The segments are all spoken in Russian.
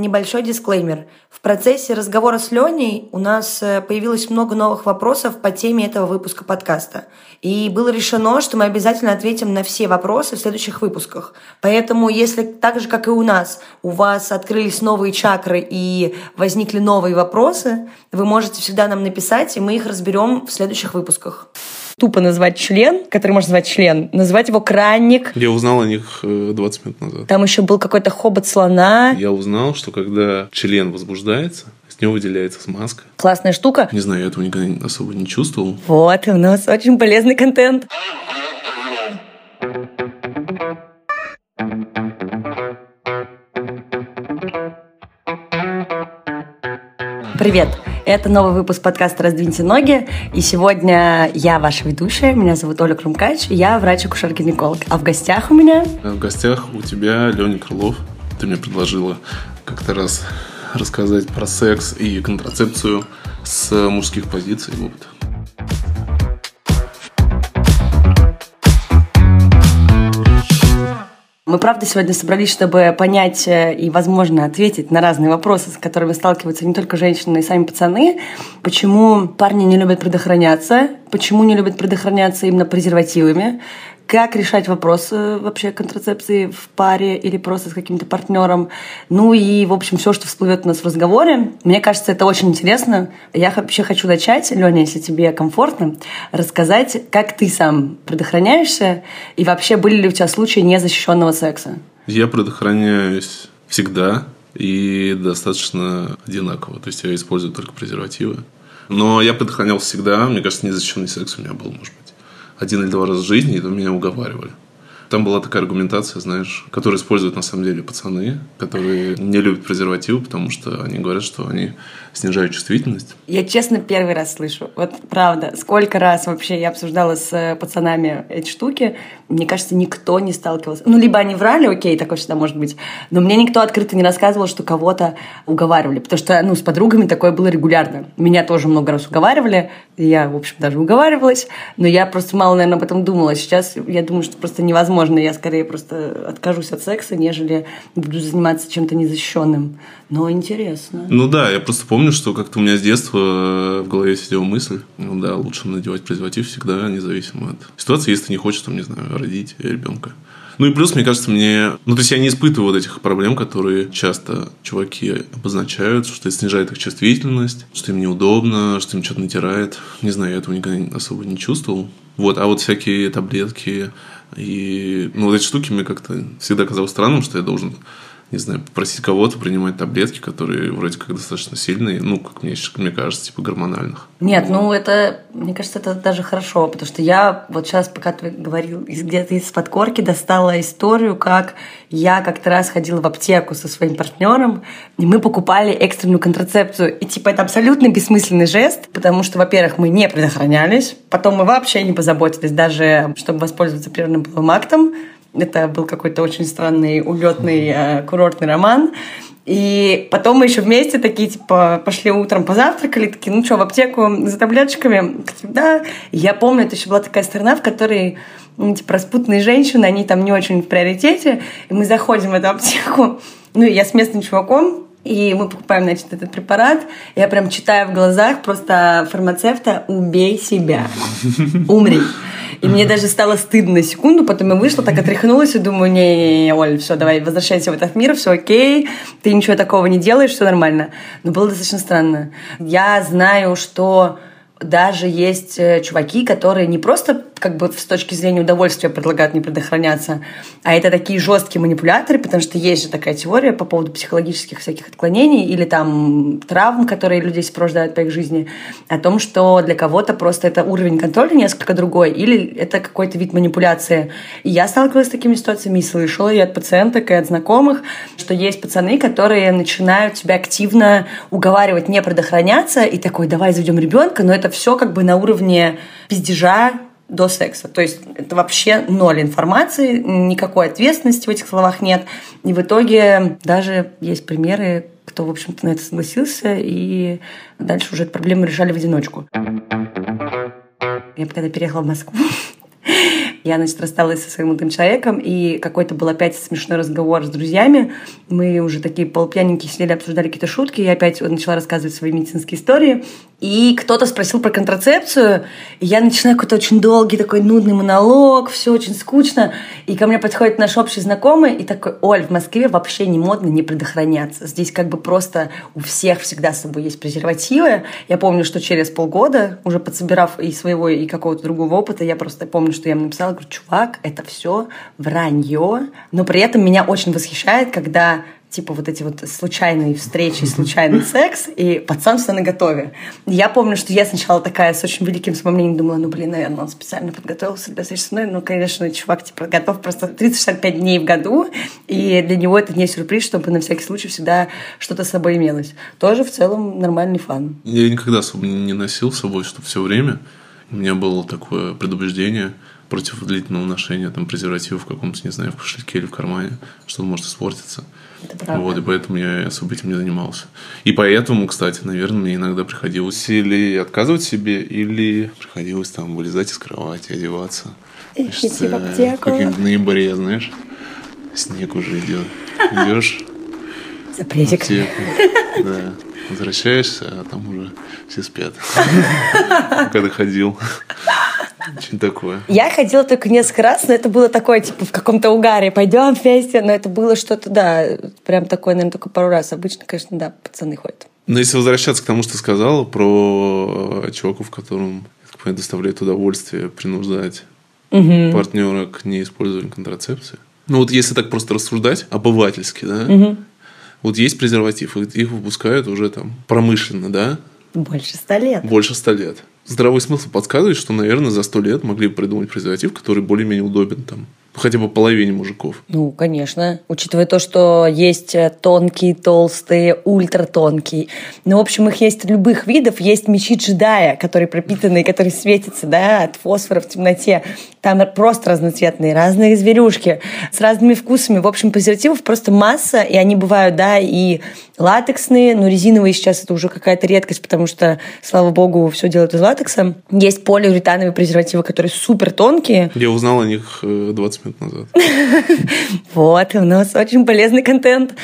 Небольшой дисклеймер. В процессе разговора с Леней у нас э, появилось много новых вопросов по теме этого выпуска подкаста. И было решено, что мы обязательно ответим на все вопросы в следующих выпусках. Поэтому, если так же, как и у нас, у вас открылись новые чакры и возникли новые вопросы, вы можете всегда нам написать, и мы их разберем в следующих выпусках тупо назвать член, который можно назвать член, называть его кранник. Я узнал о них 20 э, минут назад. Там еще был какой-то хобот слона. Я узнал, что когда член возбуждается, с него выделяется смазка. Классная штука. Не знаю, я этого никогда особо не чувствовал. Вот, у нас очень полезный контент. Привет! Это новый выпуск подкаста «Раздвиньте ноги». И сегодня я ваша ведущая. Меня зовут Оля Крумкач. Я врач-акушер-гинеколог. А в гостях у меня... А в гостях у тебя Леня Крылов. Ты мне предложила как-то раз рассказать про секс и контрацепцию с мужских позиций. Вот. Мы, правда, сегодня собрались, чтобы понять э, и, возможно, ответить на разные вопросы, с которыми сталкиваются не только женщины, но и сами пацаны. Почему парни не любят предохраняться, почему не любят предохраняться именно презервативами, как решать вопросы вообще контрацепции в паре или просто с каким-то партнером. Ну и, в общем, все, что всплывет у нас в разговоре. Мне кажется, это очень интересно. Я вообще хочу начать, Леня, если тебе комфортно, рассказать, как ты сам предохраняешься и вообще были ли у тебя случаи незащищенного секса? Я предохраняюсь всегда и достаточно одинаково. То есть я использую только презервативы. Но я предохранялся всегда. Мне кажется, незащищенный секс у меня был, может быть один или два раза в жизни, и меня уговаривали. Там была такая аргументация, знаешь, которую используют на самом деле пацаны, которые не любят презервативы, потому что они говорят, что они снижают чувствительность. Я честно первый раз слышу. Вот правда, сколько раз вообще я обсуждала с э, пацанами эти штуки, мне кажется, никто не сталкивался. Ну, либо они врали, окей, такое всегда может быть, но мне никто открыто не рассказывал, что кого-то уговаривали, потому что, ну, с подругами такое было регулярно. Меня тоже много раз уговаривали, я, в общем, даже уговаривалась, но я просто мало, наверное, об этом думала. Сейчас я думаю, что просто невозможно, я скорее просто откажусь от секса, нежели буду заниматься чем-то незащищенным. Но интересно. Ну да, я просто помню, что как-то у меня с детства э, в голове сидела мысль, ну да, лучше надевать презерватив всегда, независимо от ситуации, если ты не хочешь, там, не знаю, родить ребенка. Ну и плюс, мне кажется, мне... Ну, то есть я не испытываю вот этих проблем, которые часто чуваки обозначают, что это снижает их чувствительность, что им неудобно, что им что-то натирает. Не знаю, я этого никогда особо не чувствовал. Вот, а вот всякие таблетки и... Ну, эти штуки мне как-то всегда казалось странным, что я должен не знаю, попросить кого-то принимать таблетки, которые вроде как достаточно сильные, ну, как мне, мне кажется, типа гормональных. Нет, ну это, мне кажется, это даже хорошо, потому что я вот сейчас, пока ты говорил, где-то из подкорки достала историю, как я как-то раз ходила в аптеку со своим партнером, и мы покупали экстренную контрацепцию. И типа это абсолютно бессмысленный жест, потому что, во-первых, мы не предохранялись, потом мы вообще не позаботились даже, чтобы воспользоваться прерванным половым актом, это был какой-то очень странный улетный э, курортный роман. И потом мы еще вместе такие, типа, пошли утром позавтракали, такие, ну что, в аптеку за таблеточками? Да. И я помню, это еще была такая страна, в которой ну, типа, распутные женщины, они там не очень в приоритете. И мы заходим в эту аптеку, ну, я с местным чуваком, и мы покупаем, значит, этот препарат. Я прям читаю в глазах просто фармацевта «Убей себя, умри». И мне даже стало стыдно секунду, потом я вышла, так отряхнулась и думаю, не-не-не, Оль, все, давай, возвращайся в этот мир, все окей, ты ничего такого не делаешь, все нормально. Но было достаточно странно. Я знаю, что даже есть э, чуваки, которые не просто как бы с точки зрения удовольствия предлагают не предохраняться, а это такие жесткие манипуляторы, потому что есть же такая теория по поводу психологических всяких отклонений или там травм, которые людей сопровождают по их жизни, о том, что для кого-то просто это уровень контроля несколько другой, или это какой-то вид манипуляции. И я сталкивалась с такими ситуациями и слышала и от пациенток, и от знакомых, что есть пацаны, которые начинают тебя активно уговаривать не предохраняться, и такой, давай заведем ребенка, но это все как бы на уровне пиздежа, до секса. То есть это вообще ноль информации, никакой ответственности в этих словах нет. И в итоге даже есть примеры, кто, в общем-то, на это согласился, и дальше уже эту проблему решали в одиночку. Я когда переехала в Москву, Я, значит, рассталась со своим молодым человеком, и какой-то был опять смешной разговор с друзьями. Мы уже такие полупьяненькие сидели, обсуждали какие-то шутки. Я опять начала рассказывать свои медицинские истории. И кто-то спросил про контрацепцию, и я начинаю какой-то очень долгий такой нудный монолог, все очень скучно. И ко мне подходит наш общий знакомый и такой, Оль, в Москве вообще не модно не предохраняться. Здесь как бы просто у всех всегда с собой есть презервативы. Я помню, что через полгода, уже подсобирав и своего, и какого-то другого опыта, я просто помню, что я им написала, говорю, чувак, это все вранье. Но при этом меня очень восхищает, когда типа вот эти вот случайные встречи, случайный секс, и пацан все на готове. Я помню, что я сначала такая с очень великим самомнением думала, ну, блин, наверное, он специально подготовился для встречи со мной. Ну, конечно, чувак, типа, готов просто 365 дней в году, и для него это не сюрприз, чтобы на всякий случай всегда что-то с собой имелось. Тоже в целом нормальный фан. Я никогда не носил с собой, что все время у меня было такое предубеждение против длительного ношения там презерватива в каком-то, не знаю, в кошельке или в кармане, что он может испортиться. Вот, и поэтому я особо этим не занимался. И поэтому, кстати, наверное, мне иногда приходилось или отказывать себе, или приходилось там вылезать из кровати, одеваться. Идти в аптеку. Как в ноябре, знаешь, снег уже идет. Идешь Запретик. аптеку, да. Возвращаешься, а там уже все спят. Когда ходил. Очень такое. Я ходила только несколько раз, но это было такое, типа, в каком-то угаре. Пойдем вместе. Но это было что-то, да, прям такое, наверное, только пару раз. Обычно, конечно, да, пацаны ходят. Но если возвращаться к тому, что ты сказала про чуваков, которым, понимаю, доставляет удовольствие принуждать Мгм. партнера к неиспользованию контрацепции. Ну вот если так просто рассуждать, обывательски, да, Мгм. Вот есть презерватив, их выпускают уже там промышленно, да, Больше ста лет. больше ста лет. Здравый смысл подсказывает, что, наверное, за сто лет могли бы придумать презерватив, который более-менее удобен там, хотя бы половине мужиков. Ну, конечно. Учитывая то, что есть э, тонкие, толстые, ультратонкие. Ну, в общем, их есть любых видов. Есть мечи джедая, которые пропитанные которые светятся, да, от фосфора в темноте. Там просто разноцветные, разные зверюшки с разными вкусами. В общем, презервативов просто масса, и они бывают, да, и латексные, но резиновые сейчас это уже какая-то редкость, потому что, слава богу, все делают из латекса. Есть полиуретановые презервативы, которые супер тонкие. Я узнал о них 20 10 минут назад. Вот, у нас очень полезный контент.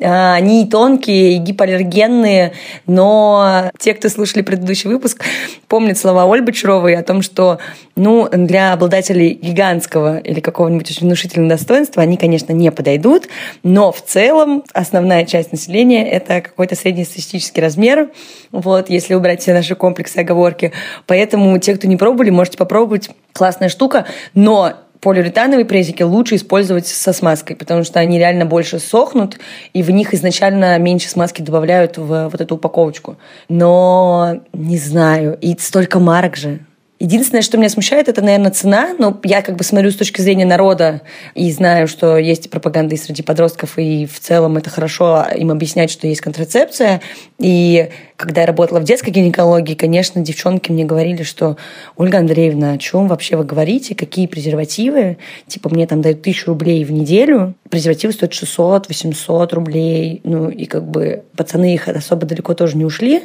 А, они и тонкие, и гипоаллергенные, но те, кто слушали предыдущий выпуск, помнят слова Ольги Бочаровой о том, что ну, для обладателей гигантского или какого-нибудь очень внушительного достоинства они, конечно, не подойдут, но в целом основная часть населения – это какой-то среднестатистический размер, вот, если убрать все наши комплексы оговорки. Поэтому те, кто не пробовали, можете попробовать. Классная штука, но полиуретановые презики лучше использовать со смазкой, потому что они реально больше сохнут, и в них изначально меньше смазки добавляют в вот эту упаковочку. Но не знаю, и столько марок же. Единственное, что меня смущает, это, наверное, цена. Но я как бы смотрю с точки зрения народа и знаю, что есть пропаганда и среди подростков, и в целом это хорошо им объяснять, что есть контрацепция. И когда я работала в детской гинекологии, конечно, девчонки мне говорили, что Ольга Андреевна, о чем вообще вы говорите, какие презервативы? Типа мне там дают тысячу рублей в неделю, презервативы стоят 600-800 рублей, ну и как бы пацаны их особо далеко тоже не ушли,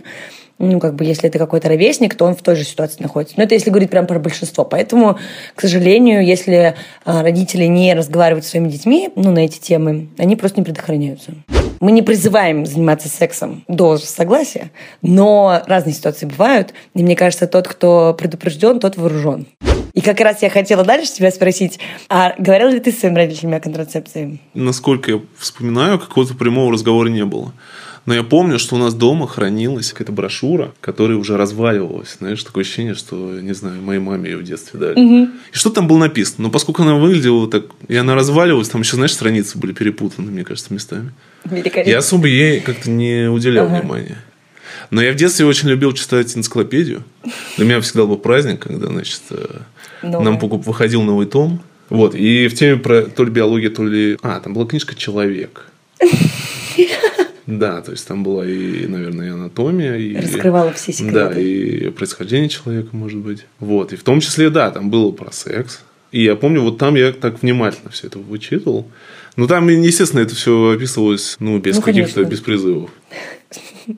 ну, как бы, если это какой-то ровесник, то он в той же ситуации находится. Но это если говорить прям про большинство. Поэтому, к сожалению, если а, родители не разговаривают с своими детьми, ну, на эти темы, они просто не предохраняются. Мы не призываем заниматься сексом до согласия, но разные ситуации бывают. И мне кажется, тот, кто предупрежден, тот вооружен. И как раз я хотела дальше тебя спросить, а говорил ли ты с своими родителями о контрацепции? Насколько я вспоминаю, какого-то прямого разговора не было. Но я помню, что у нас дома хранилась какая-то брошюра, которая уже разваливалась. Знаешь, такое ощущение, что, не знаю, моей маме ее в детстве дали. И что там было написано? Но поскольку она выглядела так, и она разваливалась, там еще, знаешь, страницы были перепутаны, мне кажется, местами. Я особо ей как-то не уделял Ага. внимания. Но я в детстве очень любил читать энциклопедию. Для меня всегда был праздник, когда, значит, э, Новое. нам покуп- выходил новый том. Вот, и в теме про то ли биология, то ли... А, там была книжка «Человек». Да, то есть там была и, наверное, и анатомия, и... Раскрывала все секреты. Да, и происхождение человека, может быть. Вот, и в том числе, да, там было про секс. И я помню, вот там я так внимательно все это вычитывал. Ну, там, естественно, это все описывалось, ну, без Ну, каких-то, без призывов.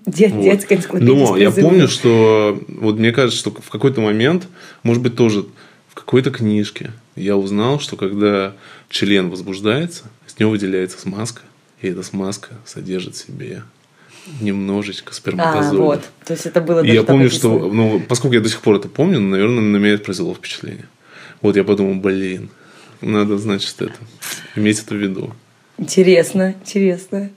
Дет- Вот. Детская энциклопедия Но я помню, что вот мне кажется, что в какой-то момент, может быть, тоже в какой-то книжке я узнал, что когда член возбуждается, с него выделяется смазка, и эта смазка содержит в себе немножечко сперматозоида. А, вот. То есть это было И я помню, что, ну, поскольку я до сих пор это помню, наверное, на меня это произвело впечатление. Вот я подумал, блин, надо, значит, это, иметь это в виду. Интересно, интересно.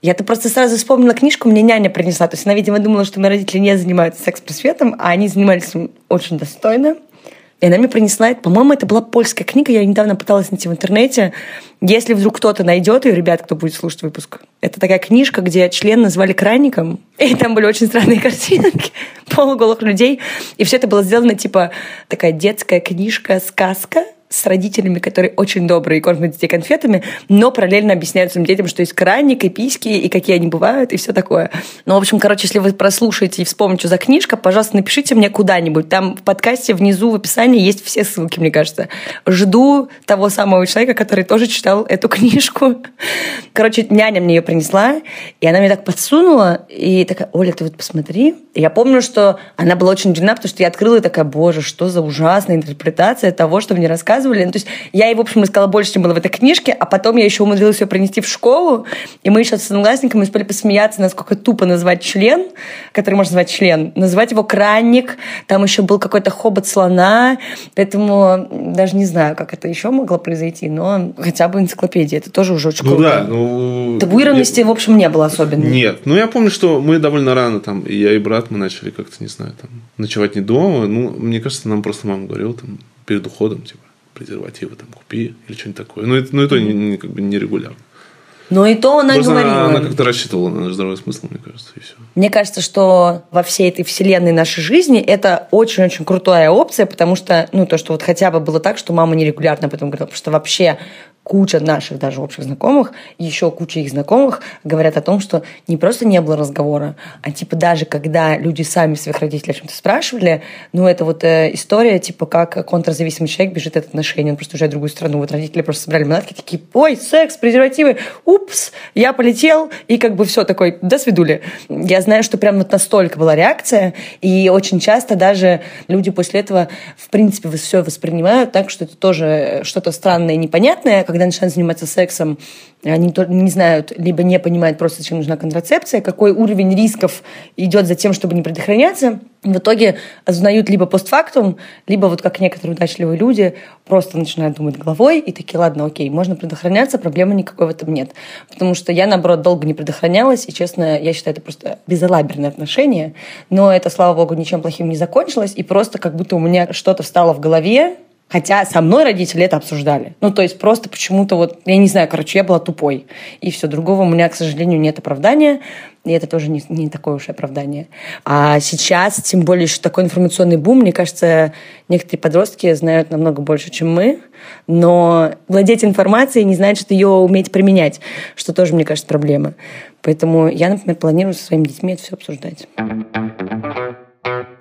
Я-то просто сразу вспомнила книжку, мне няня принесла. То есть она, видимо, думала, что мои родители не занимаются секс-просветом, а они занимались очень достойно. И она мне принесла, по-моему, это была польская книга, я недавно пыталась найти в интернете. Если вдруг кто-то найдет ее, ребят, кто будет слушать выпуск, это такая книжка, где член назвали кранником, и там были очень странные картинки полуголых людей. И все это было сделано типа такая детская книжка, сказка, с родителями, которые очень добрые и кормят детей конфетами, но параллельно объясняют своим детям, что есть краник и письки, и какие они бывают, и все такое. Ну, в общем, короче, если вы прослушаете и вспомните, что за книжка, пожалуйста, напишите мне куда-нибудь. Там в подкасте внизу в описании есть все ссылки, мне кажется. Жду того самого человека, который тоже читал эту книжку. Короче, няня мне ее принесла, и она мне так подсунула, и такая, Оля, ты вот посмотри. И я помню, что она была очень удивлена, потому что я открыла и такая, боже, что за ужасная интерпретация того, что мне рассказывали рассказывали. Ну, то есть я ей, в общем, рассказала больше, чем было в этой книжке, а потом я еще умудрилась ее принести в школу, и мы еще с одноклассниками успели посмеяться, насколько тупо назвать член, который можно назвать член, называть его кранник, там еще был какой-то хобот слона, поэтому даже не знаю, как это еще могло произойти, но хотя бы энциклопедия, это тоже уже очень ну, круто. Да, ну... Табуированности, я... в общем, не было особенно. Нет, ну я помню, что мы довольно рано там, и я и брат, мы начали как-то, не знаю, там, ночевать не дома, ну, мне кажется, нам просто мама говорила там перед уходом, типа, презервативы там купи или что-нибудь такое. Но это, но это не, не, как бы не регулярно. Но и то она Просто говорила. Она, она как-то рассчитывала на наш здоровый смысл, мне кажется, и все. Мне кажется, что во всей этой вселенной нашей жизни это очень-очень крутая опция, потому что, ну, то, что вот хотя бы было так, что мама нерегулярно об этом говорила, потому что вообще куча наших даже общих знакомых, еще куча их знакомых говорят о том, что не просто не было разговора, а типа даже когда люди сами своих родителей о чем-то спрашивали, ну это вот э, история типа как контрзависимый человек бежит от отношений, он просто уезжает в другую страну. Вот родители просто собрали манатки, такие, ой, секс, презервативы, упс, я полетел, и как бы все такой, до свидули. Я знаю, что прям вот настолько была реакция, и очень часто даже люди после этого в принципе все воспринимают так, что это тоже что-то странное и непонятное, когда начинают заниматься сексом, они не знают, либо не понимают просто, зачем нужна контрацепция, какой уровень рисков идет за тем, чтобы не предохраняться. В итоге узнают либо постфактум, либо вот как некоторые удачливые люди просто начинают думать головой и такие, ладно, окей, можно предохраняться, проблемы никакой в этом нет. Потому что я, наоборот, долго не предохранялась, и, честно, я считаю, это просто безалаберное отношение. Но это, слава богу, ничем плохим не закончилось, и просто как будто у меня что-то встало в голове, Хотя со мной родители это обсуждали. Ну, то есть просто почему-то вот, я не знаю, короче, я была тупой. И все, другого у меня, к сожалению, нет оправдания. И это тоже не, не такое уж оправдание. А сейчас, тем более, еще такой информационный бум, мне кажется, некоторые подростки знают намного больше, чем мы, но владеть информацией не значит ее уметь применять, что тоже, мне кажется, проблема. Поэтому я, например, планирую со своими детьми это все обсуждать.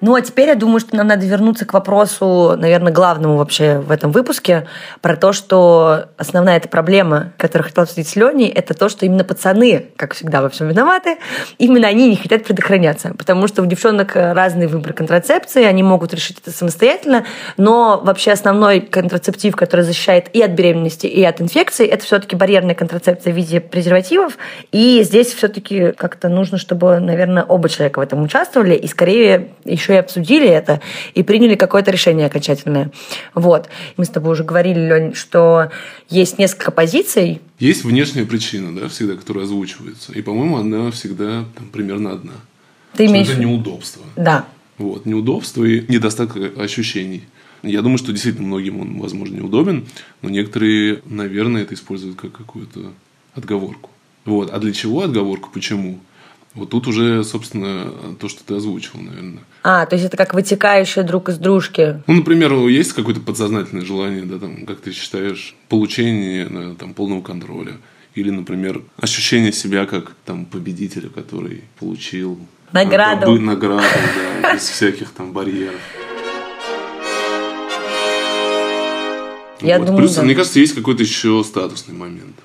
Ну, а теперь я думаю, что нам надо вернуться к вопросу, наверное, главному вообще в этом выпуске, про то, что основная эта проблема, которую хотела обсудить с Леней, это то, что именно пацаны, как всегда, во всем виноваты, именно они не хотят предохраняться, потому что у девчонок разный выбор контрацепции, они могут решить это самостоятельно, но вообще основной контрацептив, который защищает и от беременности, и от инфекции, это все-таки барьерная контрацепция в виде презервативов, и здесь все-таки как-то нужно, чтобы, наверное, оба человека в этом участвовали, и скорее еще и обсудили это и приняли какое-то решение окончательное. Вот. Мы с тобой уже говорили, Лень, что есть несколько позиций. Есть внешняя причина, да, всегда, которая озвучивается. И, по-моему, она всегда там, примерно одна. Ты что имеешь... это неудобство. Да. Вот, неудобство и недостаток ощущений. Я думаю, что действительно многим он, возможно, неудобен, но некоторые, наверное, это используют как какую-то отговорку. Вот. А для чего отговорку? Почему? Вот тут уже, собственно, то, что ты озвучил, наверное. А, то есть это как вытекающее друг из дружки. Ну, например, есть какое-то подсознательное желание, да, там, как ты считаешь, получение да, там, полного контроля. Или, например, ощущение себя как там победителя, который получил награду, добы, награду да, без всяких там барьеров. Я вот. думаю, Плюс, да. мне кажется, есть какой-то еще статусный момент.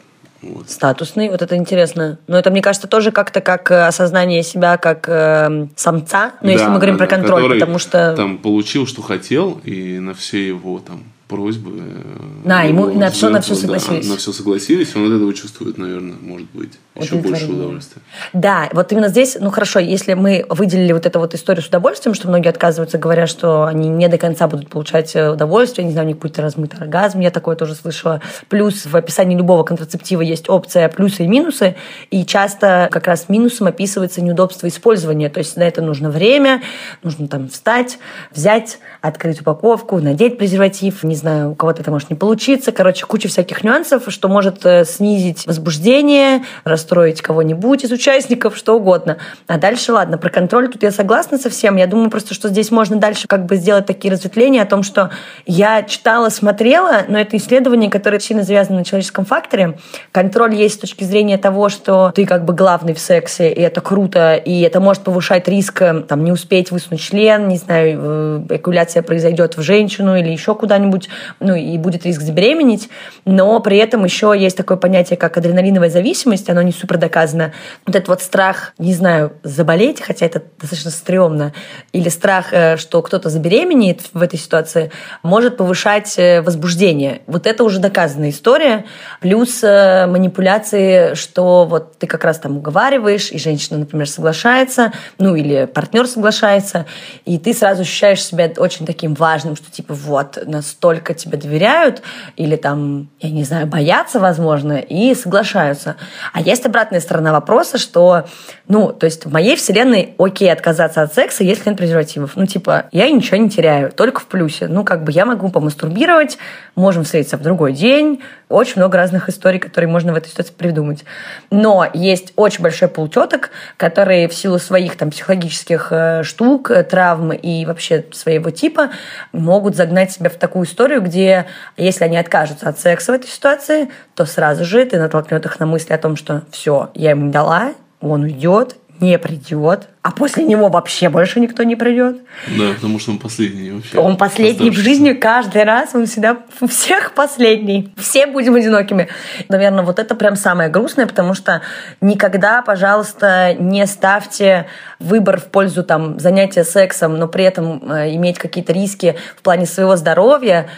Вот. Статусный, вот это интересно. Но это, мне кажется, тоже как-то как э, осознание себя как э, самца. Ну, если Да, мы говорим да, про контроль, потому что... Там получил, что хотел, и на все его там просьбы. э, Да, ему на всё- на всё жертвы, да, согласились. на все согласились, он от этого чувствует, наверное, может быть, еще больше удовольствия. Да, вот именно здесь, ну хорошо, если мы выделили вот эту вот историю с удовольствием, что многие отказываются, говоря, что они не до конца будут получать э, удовольствие, не знаю, у них будет размытый оргазм, я такое тоже слышала. Плюс в описании любого контрацептива есть опция плюсы и минусы, и часто как раз минусом описывается неудобство использования, то есть на это нужно время, нужно там встать, взять, открыть упаковку, надеть презерватив, не знаю, у кого-то это может не получиться, короче, куча всяких нюансов, что может э, снизить возбуждение, расстроить кого-нибудь из участников, что угодно. А дальше, ладно, про контроль тут я согласна со всем. Я думаю просто, что здесь можно дальше как бы сделать такие разветвления о том, что я читала, смотрела, но это исследование, которое сильно завязано на человеческом факторе. Контроль есть с точки зрения того, что ты как бы главный в сексе, и это круто, и это может повышать риск э, там, не успеть высунуть член, не знаю, э, экуляция произойдет в женщину или еще куда-нибудь, ну и будет риск забеременеть, но при этом еще есть такое понятие, как адреналиновая зависимость, оно не супер доказано. Вот этот вот страх, не знаю, заболеть, хотя это достаточно стрёмно, или страх, э, что кто-то забеременеет в этой ситуации, может повышать э, возбуждение. Вот это уже доказанная история. Плюс э, манипуляции, что вот ты как раз там уговариваешь, и женщина, например, соглашается, ну или партнер соглашается, и ты сразу ощущаешь себя очень таким важным, что типа вот, настолько тебе доверяют, или там, я не знаю, боятся, возможно, и соглашаются. А есть обратная сторона вопроса, что, ну, то есть в моей вселенной окей отказаться от секса, если нет презервативов. Ну, типа, я ничего не теряю, только в плюсе. Ну, как бы я могу помастурбировать, можем встретиться в другой день. Очень много разных историй, которые можно в этой ситуации придумать. Но есть очень большой полутеток, которые в силу своих там психологических э, штук, э, травм и вообще своего типа могут загнать себя в такую историю, где если они откажутся от секса в этой ситуации, то сразу же ты натолкнет их на мысли о том, что все, я ему дала, он уйдет, не придет, а после него вообще больше никто не придет. Да, потому что он последний вообще. Он последний в жизни каждый раз, он всегда у всех последний. Все будем одинокими. Наверное, вот это прям самое грустное, потому что никогда, пожалуйста, не ставьте выбор в пользу там занятия сексом, но при этом э, иметь какие-то риски в плане своего здоровья.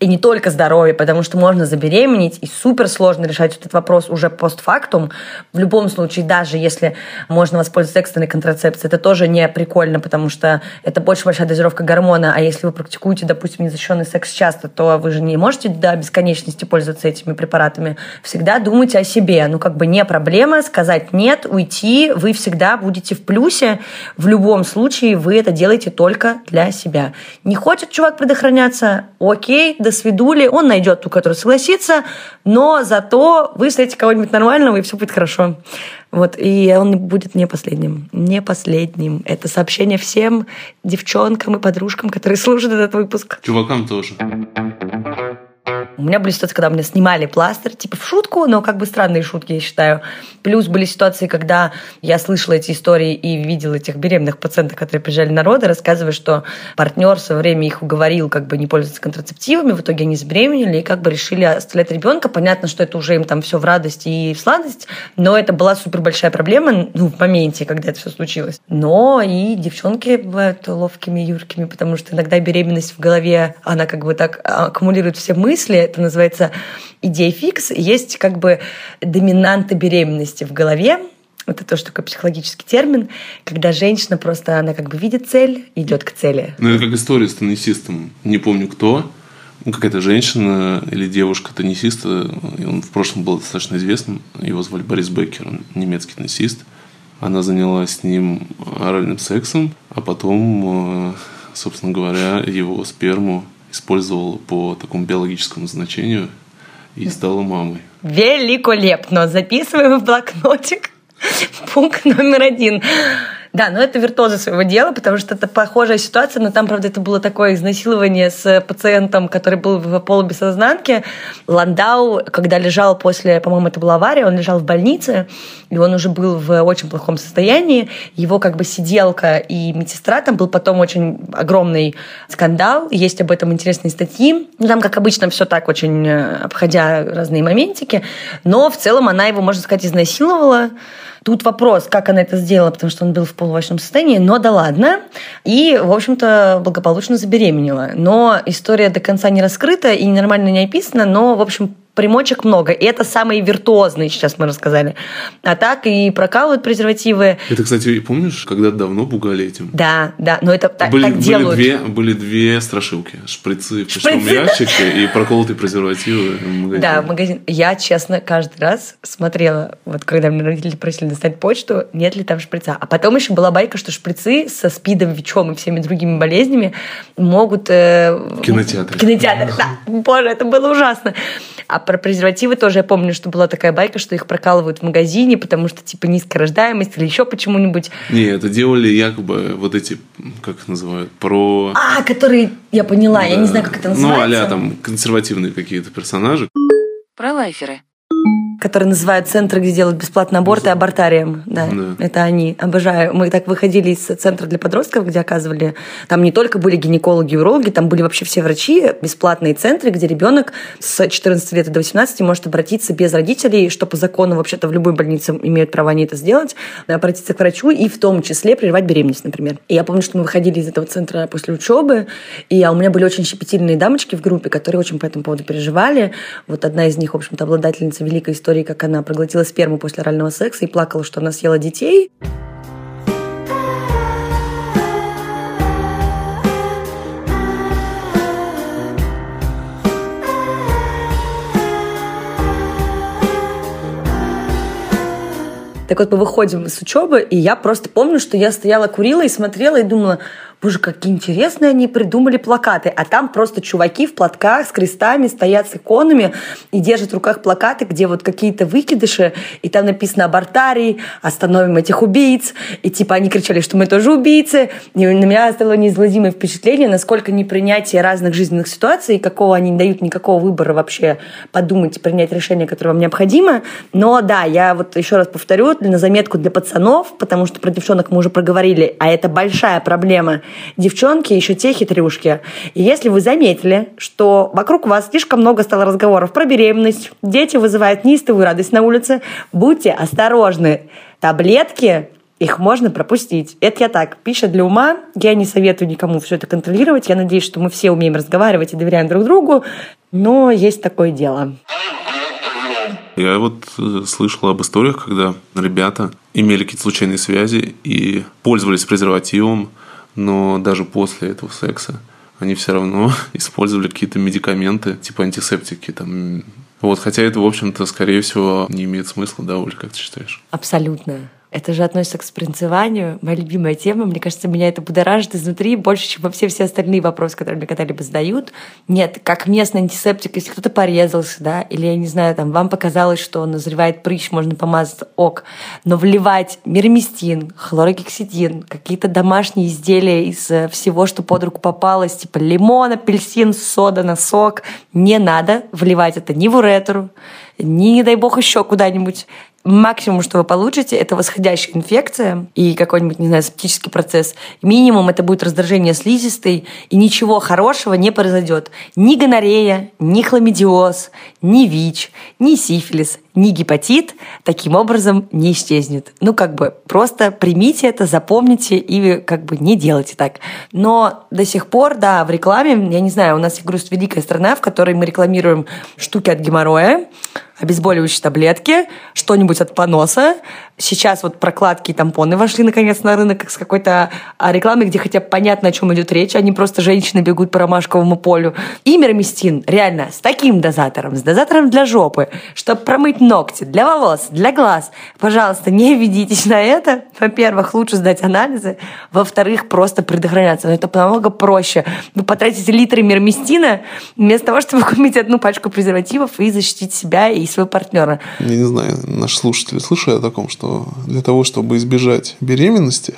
И не только здоровье, потому что можно забеременеть, и супер сложно решать этот вопрос уже постфактум. В любом случае, даже если можно воспользоваться экстренной контрацепцией, это тоже не прикольно, потому что это больше большая дозировка гормона, а если вы практикуете, допустим, незащищенный секс часто, то вы же не можете до бесконечности пользоваться этими препаратами. Всегда думайте о себе. Ну, как бы не проблема сказать нет, уйти, вы всегда будете в плюсе. В любом случае вы это делаете только для себя. Не хочет чувак предохраняться? Окей, до свидули, он найдет ту, которая согласится, но зато вы встретите кого-нибудь нормального, и все будет хорошо. Вот, и он будет не последним. Не последним. Это сообщение всем девчонкам и подружкам, которые слушают этот выпуск. Чувакам тоже. У меня были ситуации, когда меня снимали пластырь, типа в шутку, но как бы странные шутки, я считаю. Плюс были ситуации, когда я слышала эти истории и видела этих беременных пациентов, которые приезжали на роды, рассказывая, что партнер свое время их уговорил как бы не пользоваться контрацептивами, в итоге они забеременели и как бы решили оставлять ребенка. Понятно, что это уже им там все в радость и в сладость, но это была супер большая проблема ну, в моменте, когда это все случилось. Но и девчонки бывают ловкими, юркими, потому что иногда беременность в голове, она как бы так аккумулирует все мысли, это называется идея фикс. Есть как бы доминанта беременности в голове, это тоже такой психологический термин, когда женщина просто, она как бы видит цель, идет к цели. Ну, это как история с теннисистом. Не помню кто. Ну, какая-то женщина или девушка теннисиста. и Он в прошлом был достаточно известным. Его звали Борис Беккер. Он немецкий теннисист. Она занялась с ним оральным сексом, а потом, э, собственно говоря, его сперму использовала по такому биологическому значению и стала мамой. Великолепно! Записываем в блокнотик. Пункт номер один. Да, но это виртуозы своего дела, потому что это похожая ситуация, но там, правда, это было такое изнасилование с пациентом, который был в полубессознанке. Ландау, когда лежал после, по-моему, это была авария, он лежал в больнице, и он уже был в очень плохом состоянии. Его как бы сиделка и медсестра, там был потом очень огромный скандал, есть об этом интересные статьи. Ну, там, как обычно, все так очень э, обходя разные моментики, но в целом она его, можно сказать, изнасиловала. Тут вопрос, как она это сделала, потому что он был в полувочном состоянии, но да ладно. И, в общем-то, благополучно забеременела. Но история до конца не раскрыта и нормально не описана, но, в общем, примочек много. И это самые виртуозные, сейчас мы рассказали. А так и прокалывают презервативы. Это, кстати, помнишь, когда давно пугали этим? Да, да, но это так, были, так были делают. Две, были две страшилки. Шприцы в почтовом ящике и проколотые презервативы в магазине. Да, магазин. Я, честно, каждый раз смотрела, вот когда мне родители просили достать почту, нет ли там шприца. А потом еще была байка, что шприцы со спидом, ВИЧом и всеми другими болезнями могут... Э, В кинотеатре. В кинотеатре, да. Боже, это было ужасно. А про презервативы тоже я помню, что была такая байка, что их прокалывают в магазине, потому что типа низкая рождаемость или еще почему-нибудь. Не, это делали якобы вот эти, как их называют, про... А, которые, я поняла, я не Да. знаю, как это Ну, называется. а там консервативные какие-то персонажи. Про лайферы. Которые называют центры, где делают бесплатные аборты, абортарием. Да, Да. это они. Обожаю. Мы так выходили из центра для подростков, где оказывали... Там не только были гинекологи и урологи, там были вообще все врачи, бесплатные центры, где ребенок с 14 лет до 18 может обратиться без родителей, что по закону вообще-то в любой больнице имеют право они это сделать, обратиться к врачу и в том числе прерывать беременность, например. И я помню, что мы выходили из этого центра после учебы, и а у меня были очень щепетильные дамочки в группе, которые очень по этому поводу переживали. Вот одна из них, в общем-то, обладательница великой истории, как она проглотила сперму после орального секса и плакала, что она съела детей. Так вот, мы выходим с учебы, и я просто помню, что я стояла, курила и смотрела, и думала, боже, какие интересные они придумали плакаты. А там просто чуваки в платках с крестами стоят с иконами и держат в руках плакаты, где вот какие-то выкидыши, и там написано «Абортарий», «Остановим этих убийц», и типа они кричали, что мы тоже убийцы. И на меня оставило неизгладимое впечатление, насколько непринятие разных жизненных ситуаций, какого они не дают никакого выбора вообще подумать и принять решение, которое вам необходимо. Но да, я вот еще раз повторю, на заметку для пацанов, потому что про девчонок мы уже проговорили, а это большая проблема. Девчонки еще те хитрюшки. И если вы заметили, что вокруг вас слишком много стало разговоров про беременность, дети вызывают неистовую радость на улице, будьте осторожны. Таблетки их можно пропустить. Это я так, пища для ума. Я не советую никому все это контролировать. Я надеюсь, что мы все умеем разговаривать и доверяем друг другу. Но есть такое дело. Я вот э, слышал об историях, когда ребята имели какие-то случайные связи и пользовались презервативом, но даже после этого секса они все равно использовали какие-то медикаменты, типа антисептики, там. Вот, хотя это, в общем-то, скорее всего, не имеет смысла, да, Оль, как ты считаешь? Абсолютно. Это же относится к спринцеванию, моя любимая тема. Мне кажется, меня это будоражит изнутри больше, чем во все остальные вопросы, которые мне когда-либо задают. Нет, как местный антисептик, если кто-то порезался, да, или, я не знаю, там, вам показалось, что назревает прыщ, можно помазать ок, но вливать мироместин, хлорогексидин, какие-то домашние изделия из э, всего, что под руку попалось, типа лимон, апельсин, сода на сок, не надо вливать это ни в уретру, ни, не дай бог, еще куда-нибудь максимум, что вы получите, это восходящая инфекция и какой-нибудь, не знаю, септический процесс. Минимум это будет раздражение слизистой, и ничего хорошего не произойдет. Ни гонорея, ни хламидиоз, ни ВИЧ, ни сифилис, ни гепатит таким образом не исчезнет. Ну, как бы, просто примите это, запомните и как бы не делайте так. Но до сих пор, да, в рекламе, я не знаю, у нас, я говорю, великая страна, в которой мы рекламируем штуки от геморроя, обезболивающие таблетки, что-нибудь от поноса. Сейчас вот прокладки и тампоны вошли наконец на рынок с какой-то а, рекламой, где хотя бы понятно, о чем идет речь, а не просто женщины бегут по ромашковому полю. И мироместин, реально, с таким дозатором, с дозатором для жопы, чтобы промыть ногти, для волос, для глаз. Пожалуйста, не ведитесь на это. Во-первых, лучше сдать анализы. Во-вторых, просто предохраняться. Но это намного проще. Вы потратите литры мироместина вместо того, чтобы купить одну пачку презервативов и защитить себя и своего партнера. Я не знаю, наши слушатели слышали о таком, что для того, чтобы избежать беременности,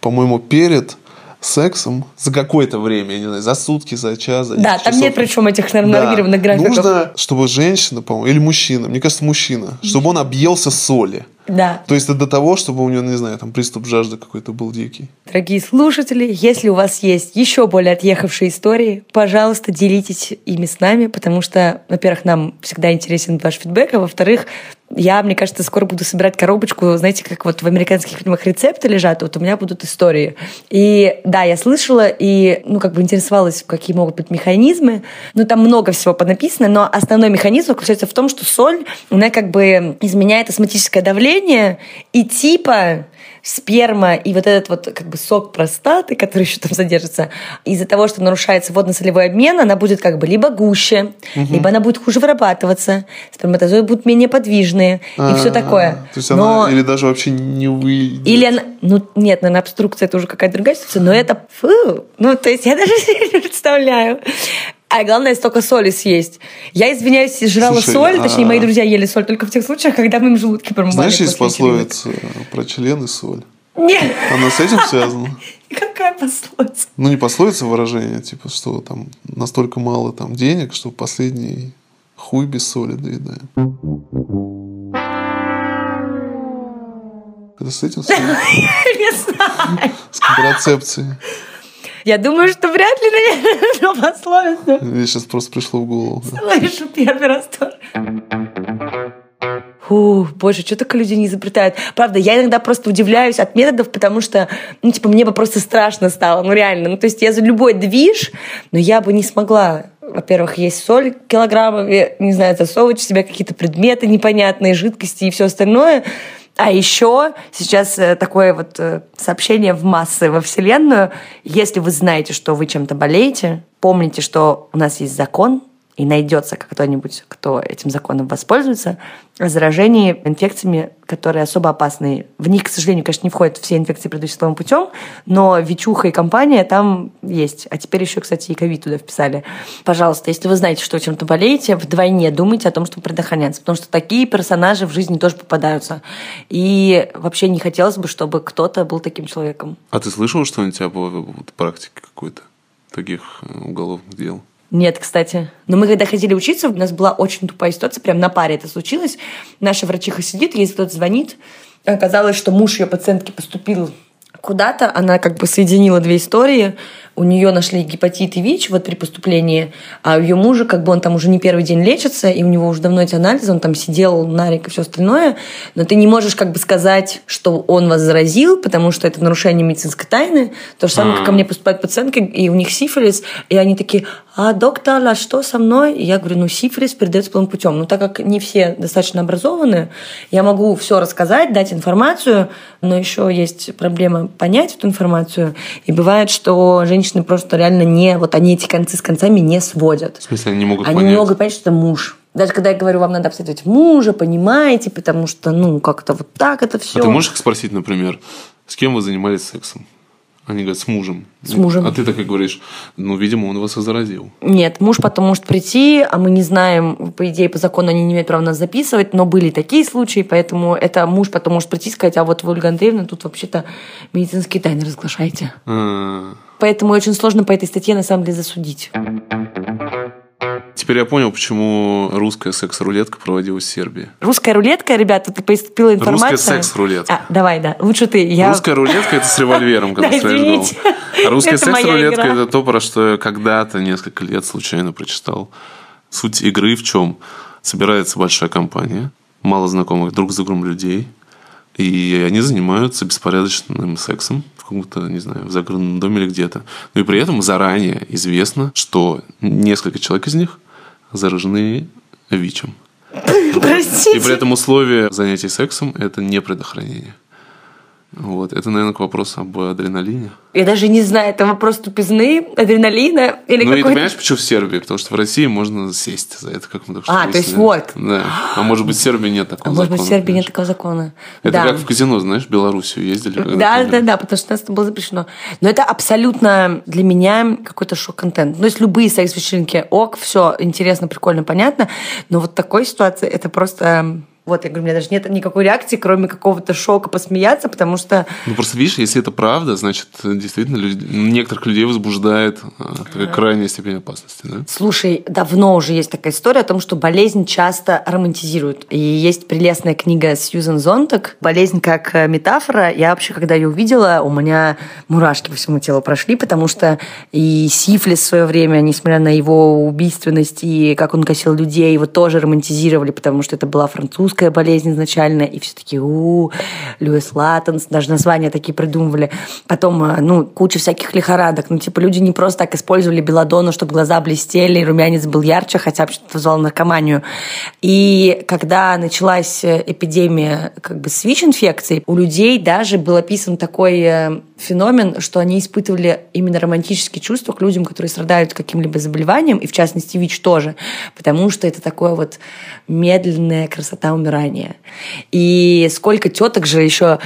по-моему, перед сексом за какое-то время, я не знаю, за сутки, за час, за Да, там часов. нет причем этих нормированных Да. графиков. Нужно, чтобы женщина, по-моему, или мужчина, мне кажется, мужчина, чтобы он объелся соли. Да. То есть это до того, чтобы у него, не знаю, там приступ жажды какой-то был дикий. Дорогие слушатели, если у вас есть еще более отъехавшие истории, пожалуйста, делитесь ими с нами, потому что, во-первых, нам всегда интересен ваш фидбэк, а во-вторых, я, мне кажется, скоро буду собирать коробочку, знаете, как вот в американских фильмах рецепты лежат, вот у меня будут истории. И да, я слышала и, ну, как бы интересовалась, какие могут быть механизмы. Ну, там много всего понаписано, но основной механизм заключается в том, что соль, она как бы изменяет осмотическое давление, и типа сперма и вот этот вот как бы сок простаты, который еще там содержится, из-за того, что нарушается водно-солевой обмен, она будет как бы либо гуще, либо она будет хуже вырабатываться, сперматозоиды будут менее подвижные и все А, такое. То есть Но- она или даже вообще не выйдет. или она... Ну, нет, наверное, обструкция это уже какая-то другая ситуация, но это... Фу! Ну, то есть я даже себе не представляю. А главное, столько соли съесть. Я, извиняюсь, жрала Слушай, соль, точнее, а- мои друзья ели соль только в тех случаях, когда мы им желудки промывали. Знаешь, есть пословица про член и соль. Нет, Она с этим связана? какая пословица? Ну, не пословица а выражение, типа, что там настолько мало там денег, что последний хуй без соли доедает. Это с этим связано? Не знаю. С контрацепцией. Я думаю, что вряд ли, наверное, но пословицу. Мне сейчас просто пришло в голову. Слышу первый раз тоже. Фу, боже, что только люди не изобретают. Правда, я иногда просто удивляюсь от методов, потому что, ну, типа, мне бы просто страшно стало, ну, реально. Ну, то есть я за любой движ, но я бы не смогла во-первых, есть соль килограммами, не знаю, засовывать в себя какие-то предметы непонятные, жидкости и все остальное. А еще сейчас э, такое вот э, сообщение в массы во Вселенную. Если вы знаете, что вы чем-то болеете, помните, что у нас есть закон, и найдется кто-нибудь, кто этим законом воспользуется, о заражении инфекциями, которые особо опасны. В них, к сожалению, конечно, не входят все инфекции, предыдущим половым путем, но Вичуха и компания там есть. А теперь еще, кстати, и ковид туда вписали. Пожалуйста, если вы знаете, что вы чем-то болеете, вдвойне думайте о том, чтобы предохраняться, потому что такие персонажи в жизни тоже попадаются. И вообще не хотелось бы, чтобы кто-то был таким человеком. А ты слышал что-нибудь об вот, практике какой-то таких э, уголовных дел? Нет, кстати. Но мы когда ходили учиться, у нас была очень тупая ситуация, прям на паре это случилось. Наша врачиха сидит, ей кто-то звонит. Оказалось, что муж ее пациентки поступил куда-то, она как бы соединила две истории. У нее нашли гепатит и ВИЧ вот при поступлении, а у ее мужа, как бы он там уже не первый день лечится, и у него уже давно эти анализы, он там сидел, нарик и все остальное, но ты не можешь как бы сказать, что он вас заразил, потому что это нарушение медицинской тайны. То же самое, как ко мне поступают пациентки, и у них сифилис, и они такие, а доктор, а что со мной? И я говорю, ну сифилис передается полным путем. Но так как не все достаточно образованы, я могу все рассказать, дать информацию, но еще есть проблема понять эту информацию. И бывает, что женщины просто реально не, вот они эти концы с концами не сводят. В смысле, они не могут Они понять? не могут понять, что это муж. Даже когда я говорю, вам надо обследовать мужа, понимаете, потому что, ну, как-то вот так это все. А ты можешь их спросить, например, с кем вы занимались сексом? Они говорят, с мужем. С мужем. А ты так и говоришь, ну, видимо, он вас и заразил. Нет, муж потом может прийти, а мы не знаем, по идее, по закону они не имеют права нас записывать, но были такие случаи, поэтому это муж потом может прийти и сказать, а вот вы, Ольга Андреевна, тут вообще-то медицинские тайны разглашаете. А, Поэтому очень сложно по этой статье на самом деле засудить. Теперь я понял, почему русская секс-рулетка проводилась в Сербии. Русская рулетка, ребята, тут поступила информация. Русская секс-рулетка. А, давай, да. Лучше ты. Я... Русская рулетка это с револьвером, когда Да, стреляешь голову. А русская секс-рулетка это то, про что я когда-то несколько лет случайно прочитал. Суть игры в чем? Собирается большая компания, мало знакомых друг с другом людей, и они занимаются беспорядочным сексом в каком-то, не знаю, в загородном доме или где-то. Но и при этом заранее известно, что несколько человек из них заражены ВИЧем. Простите. И при этом условие занятий сексом – это не предохранение. Вот. Это, наверное, к вопросу об адреналине. Я даже не знаю, это вопрос тупизны, адреналина или ну, и ты понимаешь, почему в Сербии? Потому что в России можно сесть за это, как мы только что А, то есть выяснили. вот. Да. А может быть, в Сербии нет А такого может быть, в закона, Сербии нет понимаешь? такого закона. Это да. как в казино, знаешь, в Белоруссию ездили. Да, да, да, потому что у нас это было запрещено. Но это абсолютно для меня какой-то шок-контент. Ну, есть любые секс-вечеринки, ок, все интересно, прикольно, понятно. Но вот такой ситуации это просто Вот, я говорю, у меня даже нет никакой реакции, кроме какого-то шока посмеяться, потому что... Ну, просто видишь, если это правда, значит, действительно, люди, некоторых людей возбуждает а, такая крайняя степень опасности, да? Слушай, давно уже есть такая история о том, что болезнь часто романтизируют. И есть прелестная книга Сьюзен Зонтак «Болезнь как э, метафора». Я вообще, когда ее увидела, у меня мурашки по всему телу прошли, потому что и сифлис в свое время, несмотря на его убийственность и как он косил людей, его тоже романтизировали, потому что это была французская хроническая болезнь изначально, и все таки у Льюис Латтенс, даже названия такие придумывали. Потом, э, ну, куча всяких лихорадок. Ну, типа, люди не просто так использовали белладону, чтобы глаза блестели, и румянец был ярче, хотя вообще вызывал наркоманию. И когда началась э, эпидемия как бы СВИЧ-инфекции, у людей даже был описан такой э, феномен, что они испытывали именно романтические чувства к людям, которые страдают каким-либо заболеванием, и в частности ВИЧ тоже, потому что это такое вот медленная красота умирания. И сколько теток же еще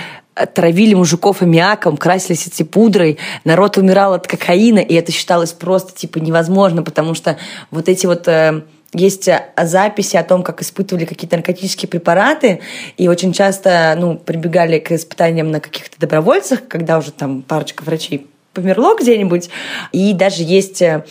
травили мужиков аммиаком, красились эти пудрой, народ умирал от кокаина, и это считалось просто типа невозможно, потому что вот эти вот э, есть записи о том, как испытывали какие-то наркотические препараты, и очень часто ну, прибегали к испытаниям на каких-то добровольцах, когда уже там парочка врачей померло где-нибудь. И даже есть э,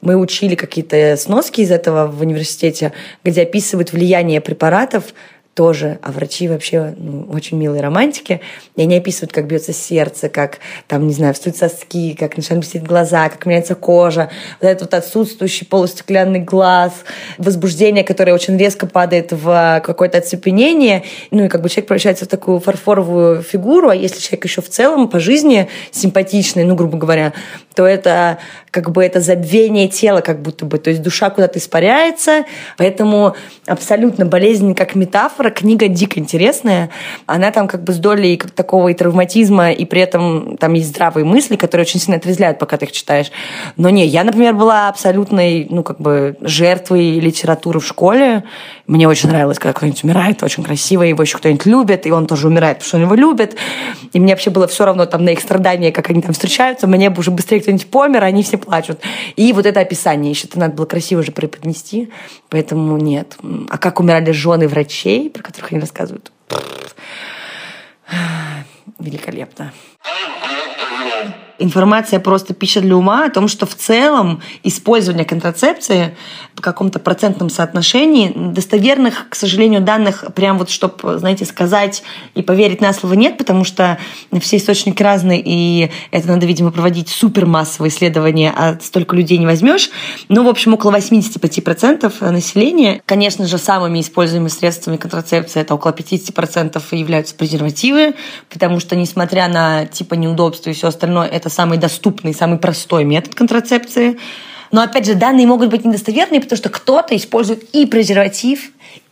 мы учили какие-то сноски из этого в университете, где описывают влияние препаратов тоже, а врачи вообще ну, очень милые романтики, и они описывают, как бьется сердце, как там, не знаю, встают соски, как начинают блестеть глаза, как меняется кожа, вот этот вот отсутствующий полустеклянный глаз, возбуждение, которое очень резко падает в какое-то оцепенение, ну и как бы человек превращается в такую фарфоровую фигуру, а если человек еще в целом по жизни симпатичный, ну, грубо говоря, то это как бы это забвение тела как будто бы, то есть душа куда-то испаряется, поэтому абсолютно болезнь как метафора, книга дико интересная, она там как бы с долей как такого и травматизма, и при этом там есть здравые мысли, которые очень сильно отрезвляют, пока ты их читаешь. Но не, я, например, была абсолютной, ну, как бы жертвой литературы в школе. Мне очень нравилось, когда кто-нибудь умирает, очень красиво, его еще кто-нибудь любит, и он тоже умирает, потому что он его любит. И мне вообще было все равно там на их страдания, как они там встречаются, мне бы уже быстрее кто-нибудь помер, они все плачут. И вот это описание еще это надо было красиво же преподнести, поэтому нет. А как умирали жены врачей, про которых они рассказывают? Великолепно информация просто пища для ума о том, что в целом использование контрацепции в каком-то процентном соотношении достоверных, к сожалению, данных прям вот, чтобы, знаете, сказать и поверить на слово нет, потому что все источники разные, и это надо, видимо, проводить супермассовые исследования, а столько людей не возьмешь. Но, в общем, около 85% населения, конечно же, самыми используемыми средствами контрацепции это около 50% являются презервативы, потому что, несмотря на типа неудобства и все остальное, это самый доступный, самый простой метод контрацепции. Но, опять же, данные могут быть недостоверные, потому что кто-то использует и презерватив,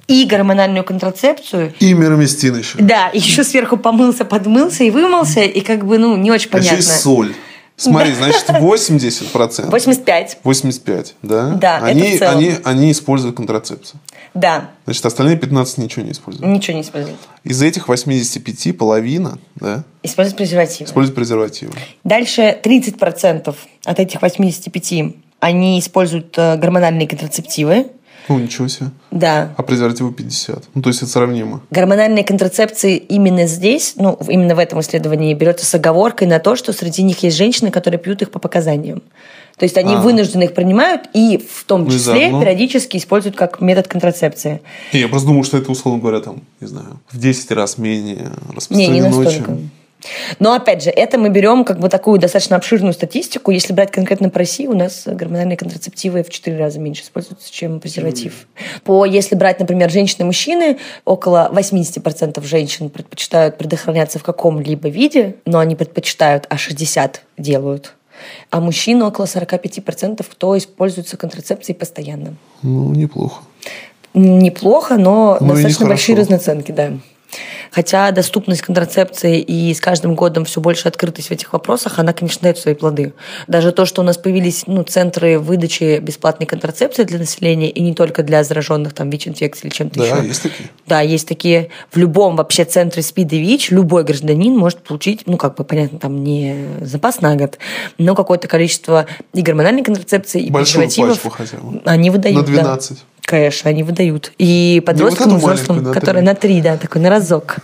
и гормональную контрацепцию. И мироместин еще. Да, еще сверху помылся, подмылся и вымылся, и как бы, ну, не очень понятно. Еще и соль. Смотри, значит, 80%. 85. 85, да? Да, они, это. Они, они используют контрацепцию. Да. Значит, остальные 15 ничего не используют. Ничего не используют. Из этих 85 половина, да? Используют презервативы. Используют презервативы. Дальше 30% от этих 85 они используют э, гормональные контрацептивы. Ну, ничего себе. Да. А презервативы 50. Ну, то есть это сравнимо. Гормональные контрацепции именно здесь, ну, именно в этом исследовании берется с оговоркой на то, что среди них есть женщины, которые пьют их по показаниям. То есть они а. вынуждены их принимают и в том числе Внезапно. периодически используют как метод контрацепции. Не, я просто думал, что это, условно говоря, там, не знаю, в 10 раз менее распространено, не, не настолько. чем но опять же, это мы берем как бы такую достаточно обширную статистику. Если брать конкретно по России, у нас гормональные контрацептивы в 4 раза меньше используются, чем презерватив. По, если брать, например, женщины и мужчины, около 80% женщин предпочитают предохраняться в каком-либо виде, но они предпочитают, а 60% делают. А мужчин около 45%, кто используется контрацепцией постоянно. Ну, неплохо. Неплохо, но, но достаточно большие разноценки, да. Хотя доступность контрацепции и с каждым годом все больше открытость в этих вопросах, она, конечно, дает свои плоды. Даже то, что у нас появились ну, центры выдачи бесплатной контрацепции для населения, и не только для зараженных там ВИЧ-инфекцией или чем-то да, еще. Да, есть такие. Да, есть такие. В любом вообще центре СПИД и ВИЧ любой гражданин может получить, ну, как бы, понятно, там не запас на год, но какое-то количество и гормональной контрацепции, и Большую презервативов. пачку хотя бы. Они выдают, На 12. Да. Конечно, они выдают. И подросткам, вот и взрослым, маленькую, которые на три, да, такой на разок.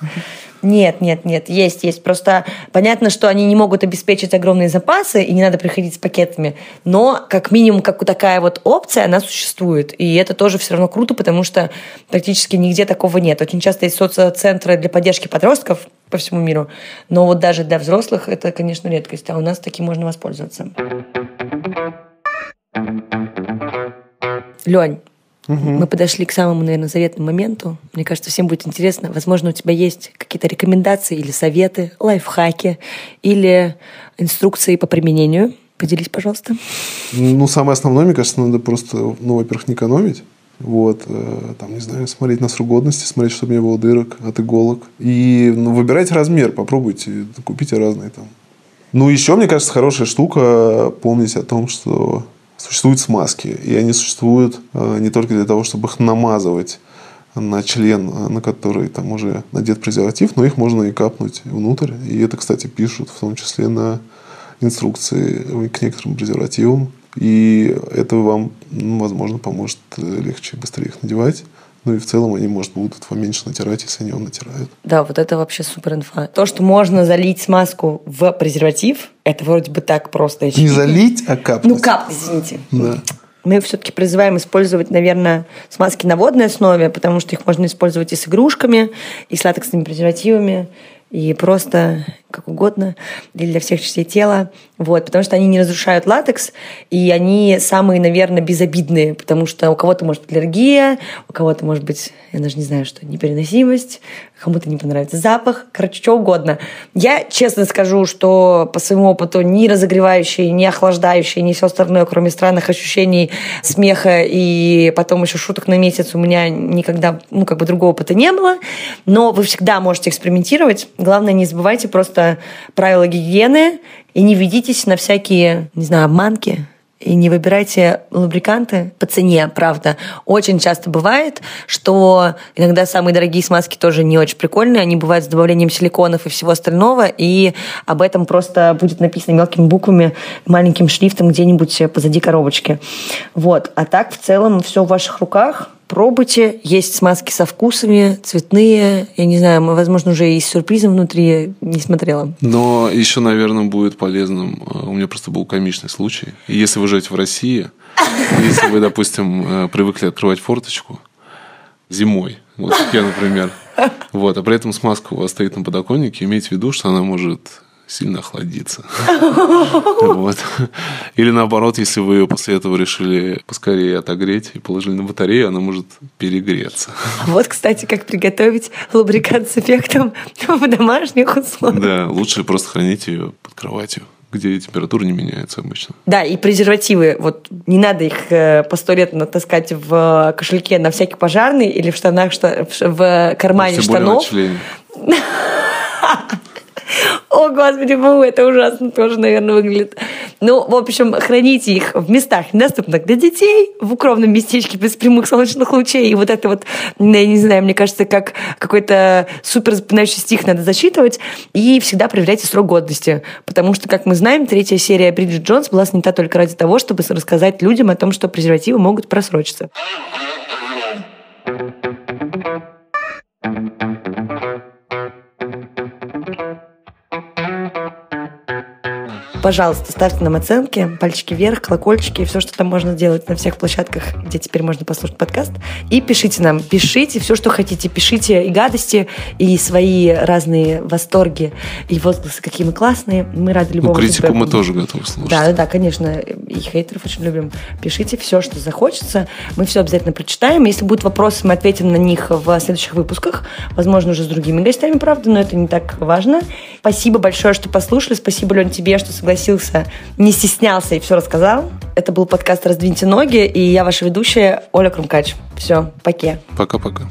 Нет, нет, нет, есть, есть. Просто понятно, что они не могут обеспечить огромные запасы, и не надо приходить с пакетами. Но, как минимум, как такая вот опция, она существует. И это тоже все равно круто, потому что практически нигде такого нет. Очень часто есть соццентры для поддержки подростков по всему миру. Но вот даже для взрослых это, конечно, редкость. А у нас таким можно воспользоваться. Лень, мы подошли к самому, наверное, заветному моменту. Мне кажется, всем будет интересно. Возможно, у тебя есть какие-то рекомендации или советы, лайфхаки или инструкции по применению. Поделись, пожалуйста. Ну, самое основное, мне кажется, надо просто, ну, во-первых, не экономить. Вот, э, там, не знаю, смотреть на срок годности, смотреть, чтобы не было дырок от иголок. И ну, выбирайте размер, попробуйте, купите разные там. Ну, еще, мне кажется, хорошая штука помнить о том, что существуют смазки. И они существуют э, не только для того, чтобы их намазывать на член, э, на который там уже надет презерватив, но их можно и капнуть внутрь. И это, кстати, пишут в том числе на инструкции к некоторым презервативам. И это вам, возможно, поможет э, легче и быстрее их надевать. Ну и в целом они, может, будут вам меньше натирать, если они вам натирают. Да, вот это вообще супер инфа. То, что можно залить смазку в презерватив, это вроде бы так просто. Не очевидно. залить, а капнуть. Ну, кап, извините. Да. Мы все-таки призываем использовать, наверное, смазки на водной основе, потому что их можно использовать и с игрушками, и с латексными презервативами, и просто как угодно, или для всех частей тела. Вот, потому что они не разрушают латекс, и они самые, наверное, безобидные, потому что у кого-то может быть аллергия, у кого-то может быть, я даже не знаю, что, непереносимость, кому-то не понравится запах, короче, что угодно. Я честно скажу, что по своему опыту ни разогревающие, ни охлаждающие, ни все остальное, кроме странных ощущений смеха и потом еще шуток на месяц у меня никогда, ну, как бы другого опыта не было. Но вы всегда можете экспериментировать. Главное, не забывайте просто правила гигиены и не ведитесь на всякие, не знаю, обманки, и не выбирайте лубриканты по цене, правда. Очень часто бывает, что иногда самые дорогие смазки тоже не очень прикольные. Они бывают с добавлением силиконов и всего остального. И об этом просто будет написано мелкими буквами, маленьким шрифтом где-нибудь позади коробочки. Вот. А так в целом все в ваших руках. Пробуйте. Есть смазки со вкусами, цветные. Я не знаю, возможно, уже и с сюрпризом внутри не смотрела. Но еще, наверное, будет полезным. э, У меня просто был комичный случай. Если вы живете в России, если вы, допустим, э, привыкли открывать форточку зимой, вот я, например, вот, а при этом смазка у вас стоит на подоконнике, имейте в виду, что она может сильно охладиться. Вот. Или наоборот, если вы ее после этого решили поскорее отогреть и положили на батарею, она может перегреться. Вот, кстати, как приготовить лубрикант с эффектом в домашних условиях. Да, лучше просто хранить ее под кроватью, где температура не меняется обычно. Да, и презервативы, вот не надо их э, по сто лет натаскать в кошельке на всякий пожарный или в штанах, шта- в, кармане штанов. О, господи, фу, это ужасно тоже, наверное, выглядит. Ну, в общем, храните их в местах, недоступных для детей, в укромном местечке без прямых солнечных лучей. И вот это вот, я не знаю, мне кажется, как какой-то супер запоминающий стих надо засчитывать. И всегда проверяйте срок годности. Потому что, как мы знаем, третья серия Бриджит Джонс была снята только ради того, чтобы рассказать людям о том, что презервативы могут просрочиться. Пожалуйста, ставьте нам оценки, пальчики вверх, колокольчики, все, что там можно сделать на всех площадках, где теперь можно послушать подкаст. И пишите нам, пишите все, что хотите. Пишите и гадости, и свои разные восторги, и возгласы, какие мы классные. Мы рады Ну, любому критику мы тоже готовы слушать. Да, да, да, конечно. И хейтеров очень любим. Пишите все, что захочется. Мы все обязательно прочитаем. Если будут вопросы, мы ответим на них в следующих выпусках. Возможно, уже с другими гостями, правда, но это не так важно. Спасибо большое, что послушали. Спасибо, Лен, тебе, что согласился, не стеснялся и все рассказал. Это был подкаст «Раздвиньте ноги», и я ваша ведущая Оля Крумкач. Все, пока. Пока-пока.